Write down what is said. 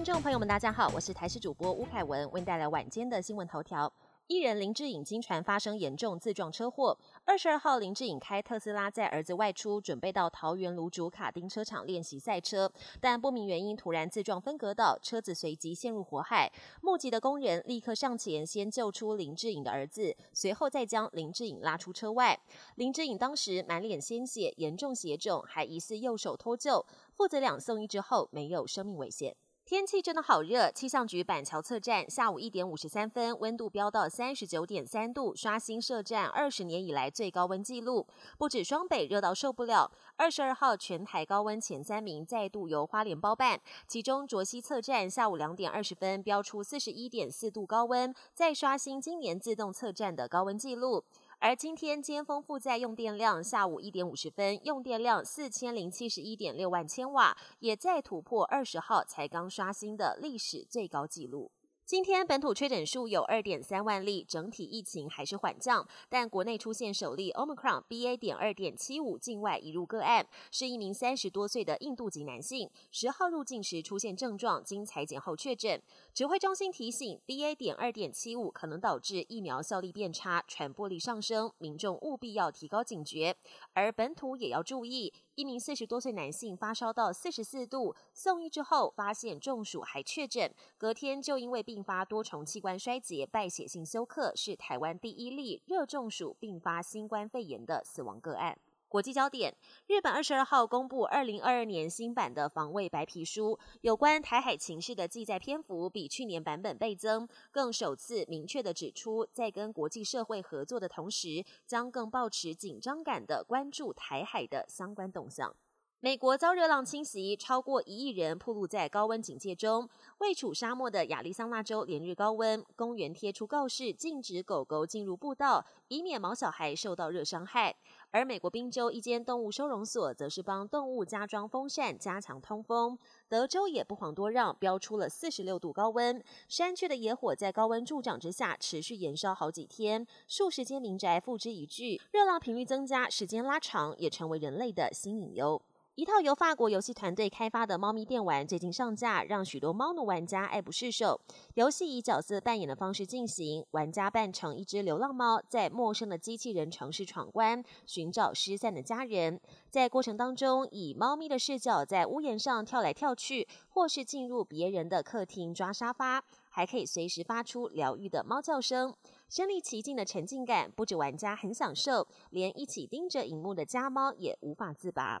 听众朋友们，大家好，我是台视主播吴凯文，为您带来晚间的新闻头条。艺人林志颖经传发生严重自撞车祸。二十二号，林志颖开特斯拉载儿子外出，准备到桃园芦竹卡丁车场练习赛车，但不明原因突然自撞分隔岛，车子随即陷入火海。目击的工人立刻上前先救出林志颖的儿子，随后再将林志颖拉出车外。林志颖当时满脸鲜血，严重血肿，还疑似右手脱臼。父子俩送医之后没有生命危险。天气真的好热，气象局板桥测站下午一点五十三分，温度飙到三十九点三度，刷新设站二十年以来最高温纪录。不止双北热到受不了，二十二号全台高温前三名再度由花莲包办，其中卓西测站下午两点二十分飙出四十一点四度高温，再刷新今年自动测站的高温纪录。而今天尖峰负载用电量下午一点五十分，用电量四千零七十一点六万千瓦，也再突破二十号才刚刷新的历史最高纪录。今天本土确诊数有二点三万例，整体疫情还是缓降，但国内出现首例 Omicron BA. 点二点七五境外移入个案，是一名三十多岁的印度籍男性，十号入境时出现症状，经裁剪后确诊。指挥中心提醒，BA. 点二点七五可能导致疫苗效力变差，传播力上升，民众务必要提高警觉。而本土也要注意，一名四十多岁男性发烧到四十四度，送医之后发现中暑还确诊，隔天就因为并发多重器官衰竭、败血性休克，是台湾第一例热中暑并发新冠肺炎的死亡个案。国际焦点：日本二十二号公布二零二二年新版的防卫白皮书，有关台海情势的记载篇幅比去年版本倍增，更首次明确的指出，在跟国际社会合作的同时，将更保持紧张感的关注台海的相关动向。美国遭热浪侵袭，超过一亿人暴露在高温警戒中。位处沙漠的亚利桑那州连日高温，公园贴出告示，禁止狗狗进入步道，以免毛小孩受到热伤害。而美国宾州一间动物收容所，则是帮动物加装风扇，加强通风。德州也不遑多让，飙出了四十六度高温。山区的野火在高温助长之下，持续延烧好几天，数十间民宅付之一炬。热浪频率增加，时间拉长，也成为人类的新隐忧。一套由法国游戏团队开发的猫咪电玩最近上架，让许多猫奴玩家爱不释手。游戏以角色扮演的方式进行，玩家扮成一只流浪猫，在陌生的机器人城市闯关，寻找失散的家人。在过程当中，以猫咪的视角在屋檐上跳来跳去，或是进入别人的客厅抓沙发，还可以随时发出疗愈的猫叫声。身临其境的沉浸感，不止玩家很享受，连一起盯着荧幕的家猫也无法自拔。